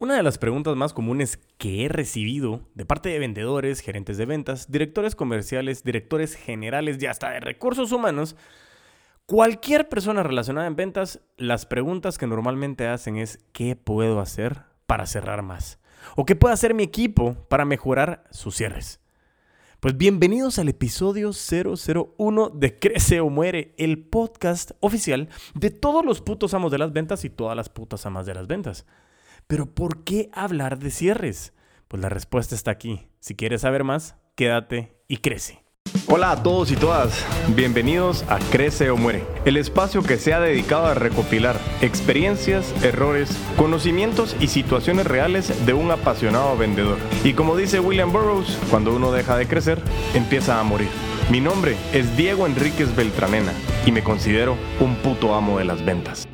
Una de las preguntas más comunes que he recibido de parte de vendedores, gerentes de ventas, directores comerciales, directores generales y hasta de recursos humanos, cualquier persona relacionada en ventas, las preguntas que normalmente hacen es ¿qué puedo hacer para cerrar más? ¿O qué puede hacer mi equipo para mejorar sus cierres? Pues bienvenidos al episodio 001 de Crece o Muere, el podcast oficial de todos los putos amos de las ventas y todas las putas amas de las ventas. Pero ¿por qué hablar de cierres? Pues la respuesta está aquí. Si quieres saber más, quédate y crece. Hola a todos y todas, bienvenidos a Crece o Muere, el espacio que se ha dedicado a recopilar experiencias, errores, conocimientos y situaciones reales de un apasionado vendedor. Y como dice William Burroughs, cuando uno deja de crecer, empieza a morir. Mi nombre es Diego Enríquez Beltranena y me considero un puto amo de las ventas.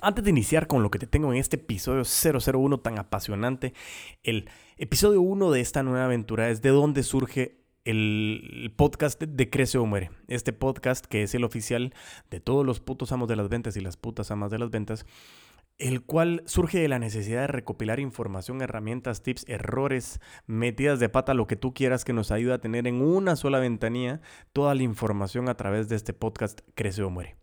Antes de iniciar con lo que te tengo en este episodio 001 tan apasionante, el episodio 1 de esta nueva aventura es de dónde surge el podcast de Crece o Muere. Este podcast que es el oficial de todos los putos amos de las ventas y las putas amas de las ventas, el cual surge de la necesidad de recopilar información, herramientas, tips, errores, metidas de pata, lo que tú quieras que nos ayude a tener en una sola ventanilla toda la información a través de este podcast Crece o Muere.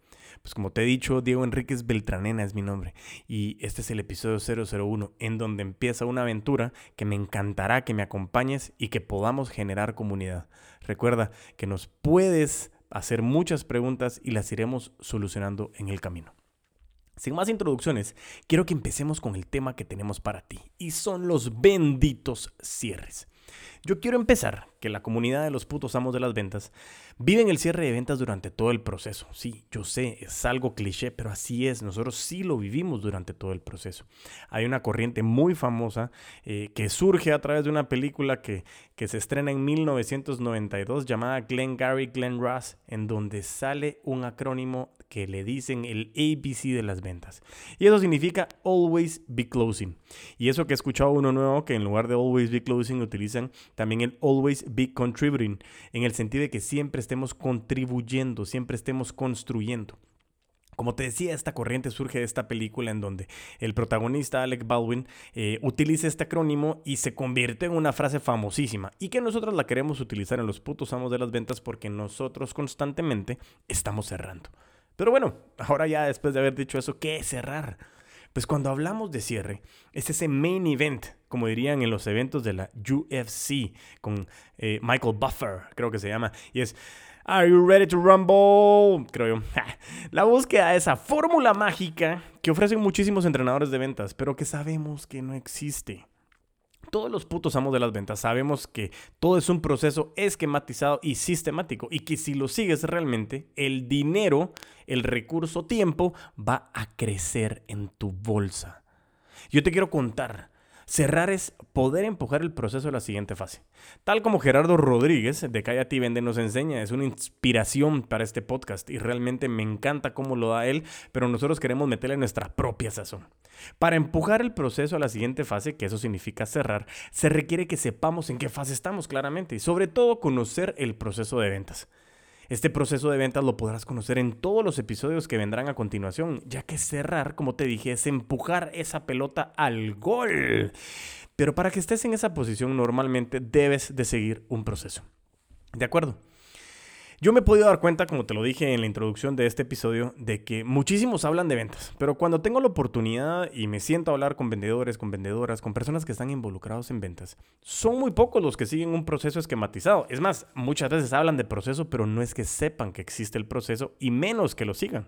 Pues como te he dicho, Diego Enríquez Beltranena es mi nombre y este es el episodio 001 en donde empieza una aventura que me encantará que me acompañes y que podamos generar comunidad. Recuerda que nos puedes hacer muchas preguntas y las iremos solucionando en el camino. Sin más introducciones, quiero que empecemos con el tema que tenemos para ti y son los benditos cierres. Yo quiero empezar que la comunidad de los putos amos de las ventas viven el cierre de ventas durante todo el proceso. Sí, yo sé, es algo cliché, pero así es. Nosotros sí lo vivimos durante todo el proceso. Hay una corriente muy famosa eh, que surge a través de una película que, que se estrena en 1992 llamada Glenn Gary, Glenn Ross, en donde sale un acrónimo que le dicen el ABC de las ventas. Y eso significa Always Be Closing. Y eso que he escuchado uno nuevo, que en lugar de Always Be Closing utilizan también el Always Be Contributing, en el sentido de que siempre estemos contribuyendo, siempre estemos construyendo. Como te decía, esta corriente surge de esta película en donde el protagonista Alec Baldwin eh, utiliza este acrónimo y se convierte en una frase famosísima y que nosotros la queremos utilizar en los putos amos de las ventas porque nosotros constantemente estamos cerrando. Pero bueno, ahora ya después de haber dicho eso, ¿qué es cerrar? Pues cuando hablamos de cierre, es ese main event, como dirían en los eventos de la UFC, con eh, Michael Buffer, creo que se llama, y es, ¿Are you ready to rumble? Creo yo. La búsqueda de esa fórmula mágica que ofrecen muchísimos entrenadores de ventas, pero que sabemos que no existe todos los putos amos de las ventas sabemos que todo es un proceso esquematizado y sistemático y que si lo sigues realmente, el dinero, el recurso tiempo va a crecer en tu bolsa. Yo te quiero contar Cerrar es poder empujar el proceso a la siguiente fase. Tal como Gerardo Rodríguez de Calla y Vende nos enseña, es una inspiración para este podcast y realmente me encanta cómo lo da él, pero nosotros queremos meterle nuestra propia sazón. Para empujar el proceso a la siguiente fase, que eso significa cerrar, se requiere que sepamos en qué fase estamos claramente y sobre todo conocer el proceso de ventas. Este proceso de ventas lo podrás conocer en todos los episodios que vendrán a continuación, ya que cerrar, como te dije, es empujar esa pelota al gol. Pero para que estés en esa posición normalmente debes de seguir un proceso. ¿De acuerdo? Yo me he podido dar cuenta, como te lo dije en la introducción de este episodio, de que muchísimos hablan de ventas, pero cuando tengo la oportunidad y me siento a hablar con vendedores, con vendedoras, con personas que están involucrados en ventas, son muy pocos los que siguen un proceso esquematizado. Es más, muchas veces hablan de proceso, pero no es que sepan que existe el proceso y menos que lo sigan.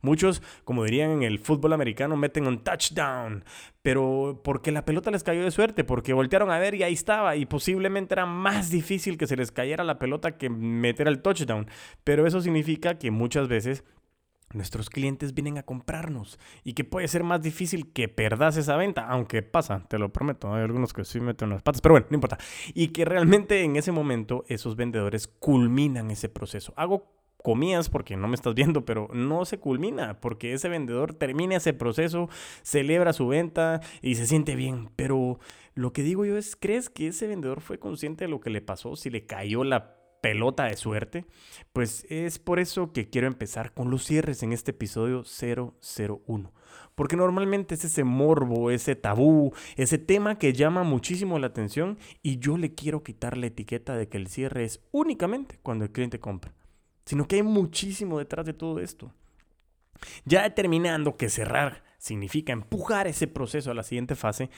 Muchos, como dirían en el fútbol americano, meten un touchdown, pero porque la pelota les cayó de suerte, porque voltearon a ver y ahí estaba, y posiblemente era más difícil que se les cayera la pelota que meter el touchdown. Pero eso significa que muchas veces nuestros clientes vienen a comprarnos y que puede ser más difícil que perdas esa venta, aunque pasa, te lo prometo, hay algunos que sí meten las patas, pero bueno, no importa. Y que realmente en ese momento esos vendedores culminan ese proceso. Hago comías porque no me estás viendo, pero no se culmina porque ese vendedor termina ese proceso, celebra su venta y se siente bien. Pero lo que digo yo es, ¿crees que ese vendedor fue consciente de lo que le pasó? Si le cayó la pelota de suerte, pues es por eso que quiero empezar con los cierres en este episodio 001. Porque normalmente es ese morbo, ese tabú, ese tema que llama muchísimo la atención y yo le quiero quitar la etiqueta de que el cierre es únicamente cuando el cliente compra, sino que hay muchísimo detrás de todo esto. Ya determinando que cerrar significa empujar ese proceso a la siguiente fase,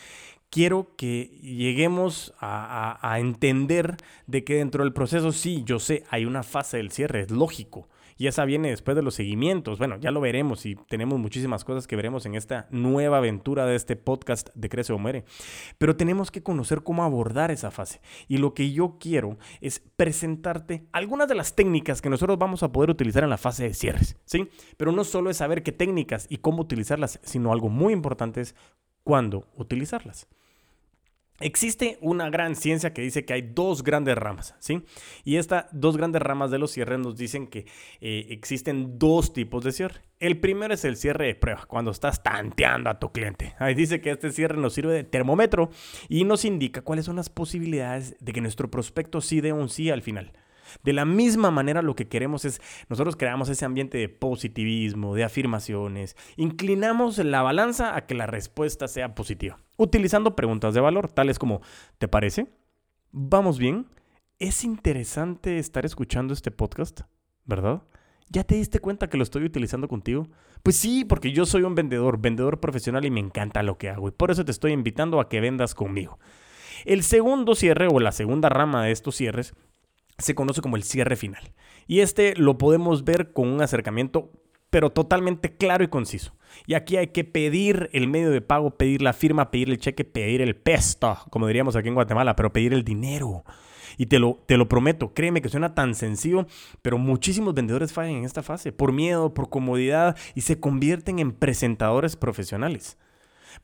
quiero que lleguemos a, entender de que dentro del proceso, sí, yo sé, hay una fase del cierre, es lógico. Y esa viene después de los seguimientos. Bueno, ya lo veremos y tenemos muchísimas cosas que veremos en esta nueva aventura de este podcast de Crece o Muere. Pero tenemos que conocer cómo abordar esa fase. Y lo que yo quiero es presentarte algunas de las técnicas que nosotros vamos a poder utilizar en la fase de cierres. ¿sí? Pero no solo es saber qué técnicas y cómo utilizarlas, sino algo muy importante es cuándo utilizarlas. Existe una gran ciencia que dice que hay dos grandes ramas, ¿sí? Y estas dos grandes ramas de los cierres nos dicen que eh, existen dos tipos de cierre. El primero es el cierre de prueba, cuando estás tanteando a tu cliente. Ahí dice que este cierre nos sirve de termómetro y nos indica cuáles son las posibilidades de que nuestro prospecto sí dé un sí al final. De la misma manera lo que queremos es, nosotros creamos ese ambiente de positivismo, de afirmaciones, inclinamos la balanza a que la respuesta sea positiva, utilizando preguntas de valor, tales como, ¿te parece? ¿Vamos bien? Es interesante estar escuchando este podcast, ¿verdad? ¿Ya te diste cuenta que lo estoy utilizando contigo? Pues sí, porque yo soy un vendedor, vendedor profesional y me encanta lo que hago y por eso te estoy invitando a que vendas conmigo. El segundo cierre o la segunda rama de estos cierres se conoce como el cierre final. Y este lo podemos ver con un acercamiento pero totalmente claro y conciso. Y aquí hay que pedir el medio de pago, pedir la firma, pedir el cheque, pedir el pesto, como diríamos aquí en Guatemala, pero pedir el dinero. Y te lo, te lo prometo, créeme que suena tan sencillo, pero muchísimos vendedores fallan en esta fase por miedo, por comodidad y se convierten en presentadores profesionales.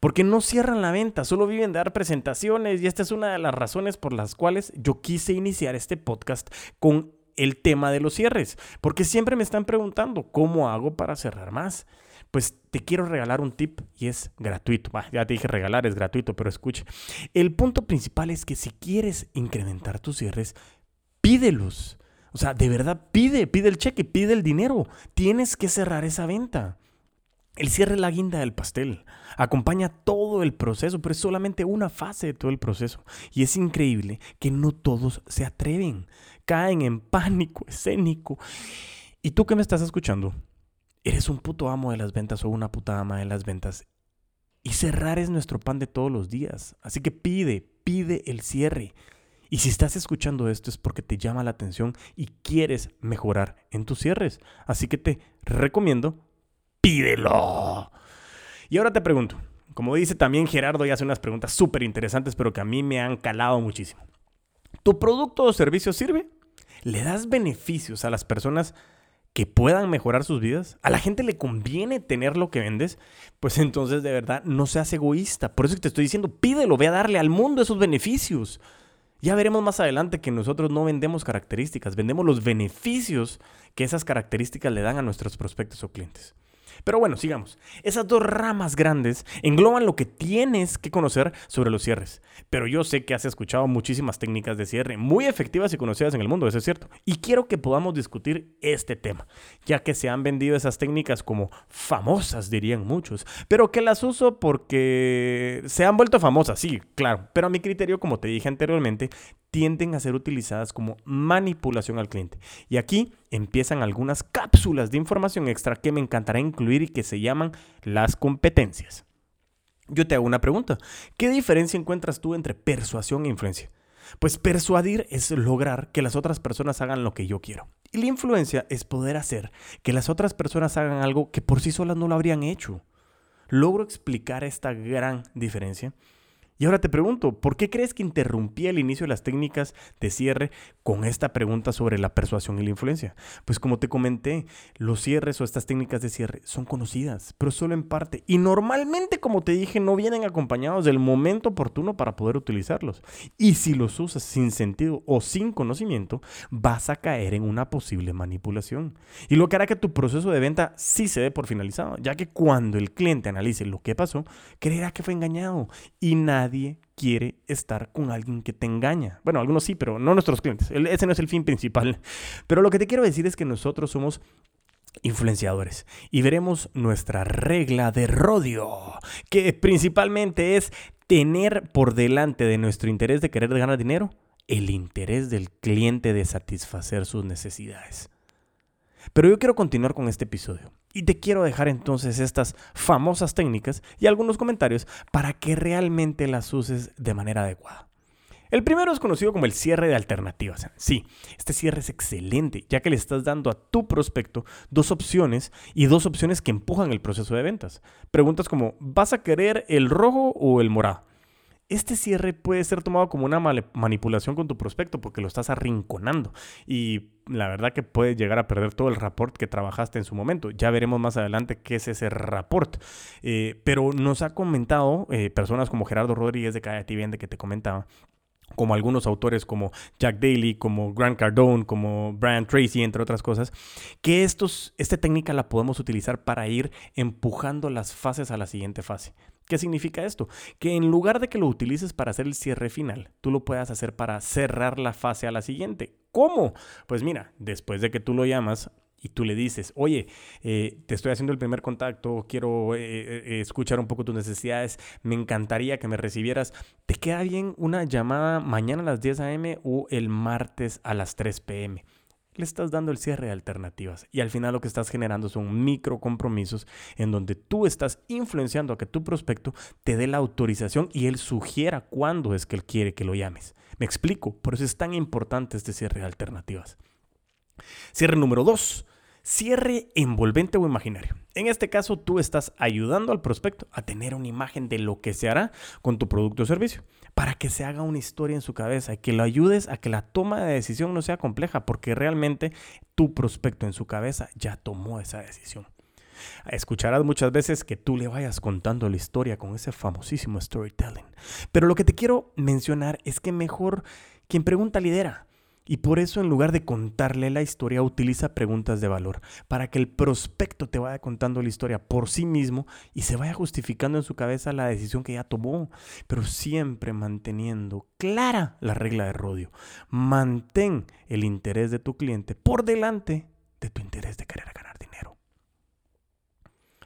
Porque no cierran la venta, solo viven de dar presentaciones y esta es una de las razones por las cuales yo quise iniciar este podcast con el tema de los cierres. Porque siempre me están preguntando, ¿cómo hago para cerrar más? Pues te quiero regalar un tip y es gratuito. ya te dije regalar, es gratuito, pero escuche. El punto principal es que si quieres incrementar tus cierres, pídelos. O sea, de verdad, pide, pide el cheque, pide el dinero. Tienes que cerrar esa venta. El cierre es la guinda del pastel. Acompaña todo el proceso, pero es solamente una fase de todo el proceso. Y es increíble que no todos se atreven. Caen en pánico escénico. Y tú que me estás escuchando, eres un puto amo de las ventas o una puta ama de las ventas. Y cerrar es nuestro pan de todos los días. Así que pide, pide el cierre. Y si estás escuchando esto es porque te llama la atención y quieres mejorar en tus cierres. Así que te recomiendo pídelo. Y ahora te pregunto, como dice también Gerardo y hace unas preguntas súper interesantes, pero que a mí me han calado muchísimo. ¿Tu producto o servicio sirve? ¿Le das beneficios a las personas que puedan mejorar sus vidas? ¿A la gente le conviene tener lo que vendes? Pues entonces de verdad no seas egoísta. Por eso que te estoy diciendo, pídelo, ve a darle al mundo esos beneficios. Ya veremos más adelante que nosotros no vendemos características, vendemos los beneficios que esas características le dan a nuestros prospectos o clientes. Pero bueno, sigamos. Esas dos ramas grandes engloban lo que tienes que conocer sobre los cierres. Pero yo sé que has escuchado muchísimas técnicas de cierre muy efectivas y conocidas en el mundo, eso es cierto. Y quiero que podamos discutir este tema, ya que se han vendido esas técnicas como famosas, dirían muchos, pero que las uso porque se han vuelto famosas, sí, claro. Pero a mi criterio, como te dije anteriormente, tienden a ser utilizadas como manipulación al cliente. Y aquí empiezan algunas cápsulas de información extra que me encantará incluir y que se llaman las competencias. Yo te hago una pregunta. ¿Qué diferencia encuentras tú entre persuasión e influencia? Pues persuadir es lograr que las otras personas hagan lo que yo quiero. Y la influencia es poder hacer que las otras personas hagan algo que por sí solas no lo habrían hecho. ¿Logro explicar esta gran diferencia? Y ahora te pregunto, ¿por qué crees que interrumpí el inicio de las técnicas de cierre con esta pregunta sobre la persuasión y la influencia? Pues como te comenté, los cierres o estas técnicas de cierre son conocidas, pero solo en parte. Y normalmente, como te dije, no vienen acompañados del momento oportuno para poder utilizarlos. Y si los usas sin sentido o sin conocimiento, vas a caer en una posible manipulación. Y lo que hará que tu proceso de venta sí se dé por finalizado, ya que cuando el cliente analice lo que pasó, creerá que fue engañado y nadie quiere estar con alguien que te engaña. Bueno, algunos sí, pero no nuestros clientes. ese no es el fin principal. Pero lo que te quiero decir es que nosotros somos influenciadores y veremos nuestra regla de rodio, que principalmente es tener por delante de nuestro interés de querer ganar dinero el interés del cliente de satisfacer sus necesidades. Pero yo quiero continuar con este episodio y te quiero dejar entonces estas famosas técnicas y algunos comentarios para que realmente las uses de manera adecuada. El primero es conocido como el cierre de alternativas. Sí, este cierre es excelente, ya que le estás dando a tu prospecto dos opciones y dos opciones que empujan el proceso de ventas. Preguntas como, ¿vas a querer el rojo o el morado? Este cierre puede ser tomado como una manipulación con tu prospecto porque lo estás arrinconando y la verdad que puedes llegar a perder todo el rapport que trabajaste en su momento. Ya veremos más adelante qué es ese rapport. Eh, pero nos ha comentado eh, personas como Gerardo Rodríguez de y Vende que te comentaba como algunos autores como Jack Daly, como Grant Cardone, como Brian Tracy, entre otras cosas, que esta técnica la podemos utilizar para ir empujando las fases a la siguiente fase. ¿Qué significa esto? Que en lugar de que lo utilices para hacer el cierre final, tú lo puedas hacer para cerrar la fase a la siguiente. ¿Cómo? Pues mira, después de que tú lo llamas, y tú le dices, oye, eh, te estoy haciendo el primer contacto, quiero eh, eh, escuchar un poco tus necesidades, me encantaría que me recibieras, ¿te queda bien una llamada mañana a las 10 a.m. o el martes a las 3 p.m.? Le estás dando el cierre de alternativas y al final lo que estás generando son micro compromisos en donde tú estás influenciando a que tu prospecto te dé la autorización y él sugiera cuándo es que él quiere que lo llames. Me explico, por eso es tan importante este cierre de alternativas. Cierre número 2. Cierre envolvente o imaginario. En este caso, tú estás ayudando al prospecto a tener una imagen de lo que se hará con tu producto o servicio, para que se haga una historia en su cabeza y que lo ayudes a que la toma de decisión no sea compleja, porque realmente tu prospecto en su cabeza ya tomó esa decisión. Escucharás muchas veces que tú le vayas contando la historia con ese famosísimo storytelling. Pero lo que te quiero mencionar es que mejor quien pregunta lidera. Y por eso en lugar de contarle la historia, utiliza preguntas de valor, para que el prospecto te vaya contando la historia por sí mismo y se vaya justificando en su cabeza la decisión que ya tomó, pero siempre manteniendo clara la regla de rodio. Mantén el interés de tu cliente por delante de tu interés de querer ganar dinero.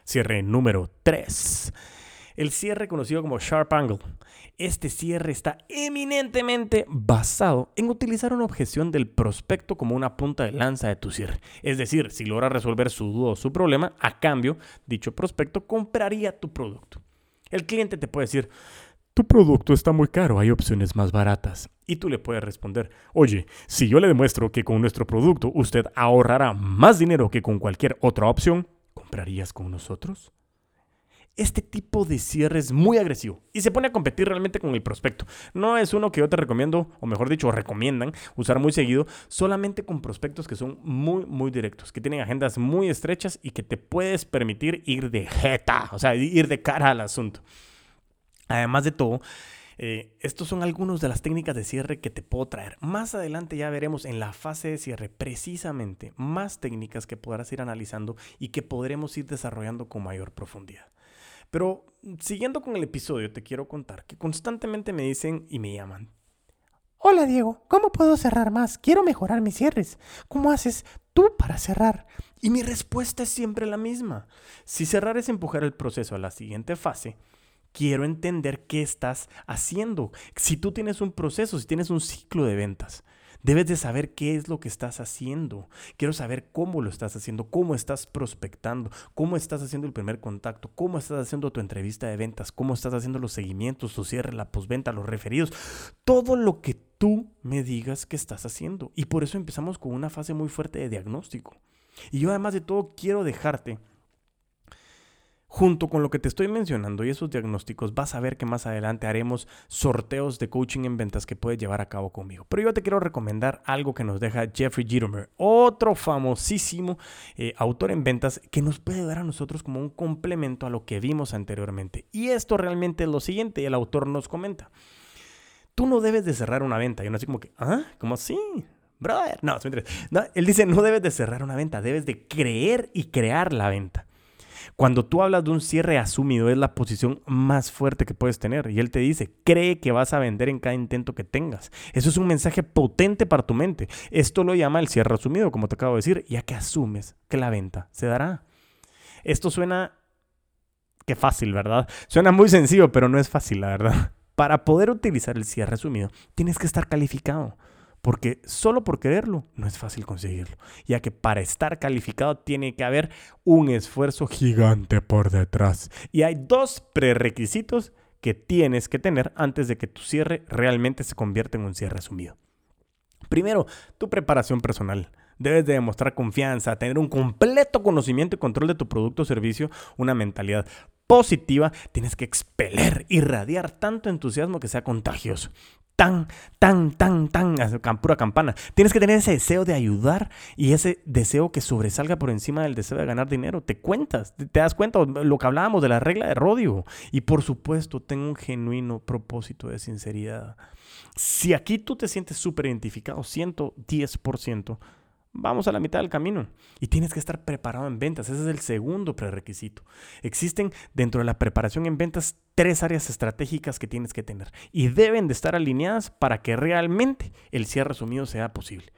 Cierre número 3. El cierre conocido como Sharp Angle. Este cierre está eminentemente basado en utilizar una objeción del prospecto como una punta de lanza de tu cierre. Es decir, si logra resolver su duda o su problema, a cambio, dicho prospecto compraría tu producto. El cliente te puede decir, tu producto está muy caro, hay opciones más baratas. Y tú le puedes responder, oye, si yo le demuestro que con nuestro producto usted ahorrará más dinero que con cualquier otra opción, ¿comprarías con nosotros? Este tipo de cierre es muy agresivo y se pone a competir realmente con el prospecto. No es uno que yo te recomiendo, o mejor dicho, recomiendan usar muy seguido, solamente con prospectos que son muy, muy directos, que tienen agendas muy estrechas y que te puedes permitir ir de jeta, o sea, ir de cara al asunto. Además de todo, eh, estos son algunos de las técnicas de cierre que te puedo traer. Más adelante ya veremos en la fase de cierre precisamente más técnicas que podrás ir analizando y que podremos ir desarrollando con mayor profundidad. Pero siguiendo con el episodio, te quiero contar que constantemente me dicen y me llaman. Hola Diego, ¿cómo puedo cerrar más? Quiero mejorar mis cierres. ¿Cómo haces tú para cerrar? Y mi respuesta es siempre la misma. Si cerrar es empujar el proceso a la siguiente fase, quiero entender qué estás haciendo. Si tú tienes un proceso, si tienes un ciclo de ventas, Debes de saber qué es lo que estás haciendo. Quiero saber cómo lo estás haciendo, cómo estás prospectando, cómo estás haciendo el primer contacto, cómo estás haciendo tu entrevista de ventas, cómo estás haciendo los seguimientos, tu cierre, la postventa, los referidos. Todo lo que tú me digas que estás haciendo. Y por eso empezamos con una fase muy fuerte de diagnóstico. Y yo además de todo quiero dejarte Junto con lo que te estoy mencionando y esos diagnósticos, vas a ver que más adelante haremos sorteos de coaching en ventas que puedes llevar a cabo conmigo. Pero yo te quiero recomendar algo que nos deja Jeffrey Gitomer, otro famosísimo eh, autor en ventas que nos puede dar a nosotros como un complemento a lo que vimos anteriormente. Y esto realmente es lo siguiente, el autor nos comenta. Tú no debes de cerrar una venta. Y uno así como que, ¿ah? ¿Cómo así? Brother. No, no, él dice, no debes de cerrar una venta, debes de creer y crear la venta. Cuando tú hablas de un cierre asumido es la posición más fuerte que puedes tener y él te dice, cree que vas a vender en cada intento que tengas. Eso es un mensaje potente para tu mente. Esto lo llama el cierre asumido, como te acabo de decir, ya que asumes que la venta se dará. Esto suena que fácil, ¿verdad? Suena muy sencillo, pero no es fácil, la verdad. Para poder utilizar el cierre asumido, tienes que estar calificado. Porque solo por quererlo no es fácil conseguirlo, ya que para estar calificado tiene que haber un esfuerzo gigante por detrás. Y hay dos prerequisitos que tienes que tener antes de que tu cierre realmente se convierta en un cierre asumido. Primero, tu preparación personal. Debes de demostrar confianza, tener un completo conocimiento y control de tu producto o servicio, una mentalidad positiva, tienes que expeler, irradiar tanto entusiasmo que sea contagioso tan, tan, tan, tan, pura campana. Tienes que tener ese deseo de ayudar y ese deseo que sobresalga por encima del deseo de ganar dinero. Te cuentas, te das cuenta lo que hablábamos de la regla de Rodio. Y por supuesto, tengo un genuino propósito de sinceridad. Si aquí tú te sientes súper identificado, 110%, Vamos a la mitad del camino y tienes que estar preparado en ventas. Ese es el segundo prerequisito. Existen dentro de la preparación en ventas tres áreas estratégicas que tienes que tener y deben de estar alineadas para que realmente el cierre asumido sea posible.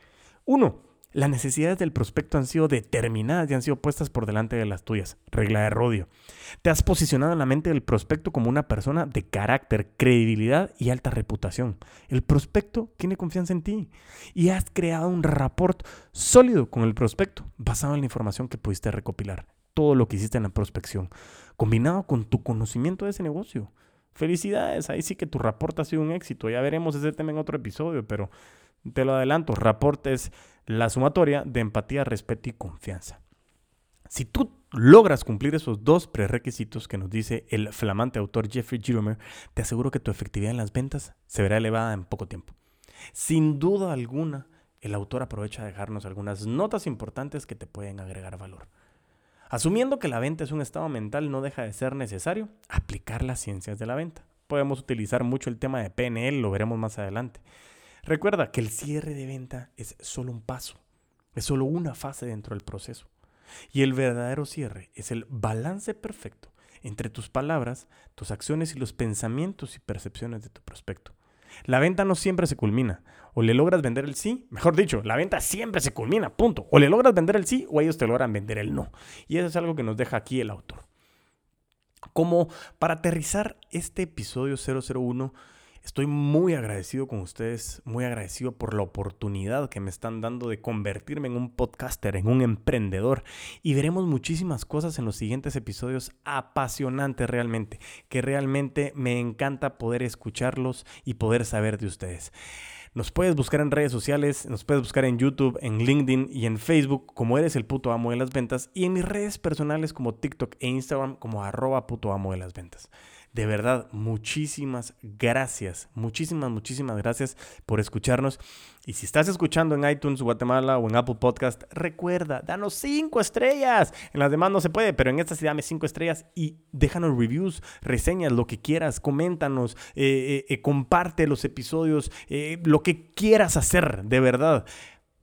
Uno, las necesidades del prospecto han sido determinadas y han sido puestas por delante de las tuyas. Regla de rodio. Te has posicionado en la mente del prospecto como una persona de carácter, credibilidad y alta reputación. El prospecto tiene confianza en ti y has creado un rapport sólido con el prospecto basado en la información que pudiste recopilar. Todo lo que hiciste en la prospección, combinado con tu conocimiento de ese negocio. Felicidades, ahí sí que tu rapport ha sido un éxito. Ya veremos ese tema en otro episodio, pero te lo adelanto, rapport es la sumatoria de empatía, respeto y confianza. Si tú logras cumplir esos dos prerequisitos que nos dice el flamante autor Jeffrey Gitomer, te aseguro que tu efectividad en las ventas se verá elevada en poco tiempo. Sin duda alguna, el autor aprovecha de dejarnos algunas notas importantes que te pueden agregar valor. Asumiendo que la venta es un estado mental, no deja de ser necesario aplicar las ciencias de la venta. Podemos utilizar mucho el tema de PNL, lo veremos más adelante. Recuerda que el cierre de venta es solo un paso, es solo una fase dentro del proceso. Y el verdadero cierre es el balance perfecto entre tus palabras, tus acciones y los pensamientos y percepciones de tu prospecto. La venta no siempre se culmina. O le logras vender el sí, mejor dicho, la venta siempre se culmina, punto. O le logras vender el sí o ellos te logran vender el no. Y eso es algo que nos deja aquí el autor. Como para aterrizar este episodio 001, Estoy muy agradecido con ustedes, muy agradecido por la oportunidad que me están dando de convertirme en un podcaster, en un emprendedor. Y veremos muchísimas cosas en los siguientes episodios apasionantes realmente, que realmente me encanta poder escucharlos y poder saber de ustedes. Nos puedes buscar en redes sociales, nos puedes buscar en YouTube, en LinkedIn y en Facebook como eres el puto amo de las ventas y en mis redes personales como TikTok e Instagram como arroba puto amo de las ventas. De verdad, muchísimas gracias, muchísimas, muchísimas gracias por escucharnos. Y si estás escuchando en iTunes Guatemala o en Apple Podcast, recuerda, danos cinco estrellas. En las demás no se puede, pero en esta sí dame cinco estrellas y déjanos reviews, reseñas, lo que quieras, coméntanos, eh, eh, eh, comparte los episodios, lo que quieras hacer, de verdad.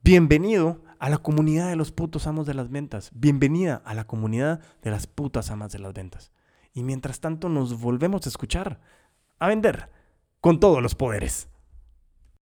Bienvenido a la comunidad de los putos amos de las ventas. Bienvenida a la comunidad de las putas amas de las ventas y mientras tanto nos volvemos a escuchar, a vender con todos los poderes.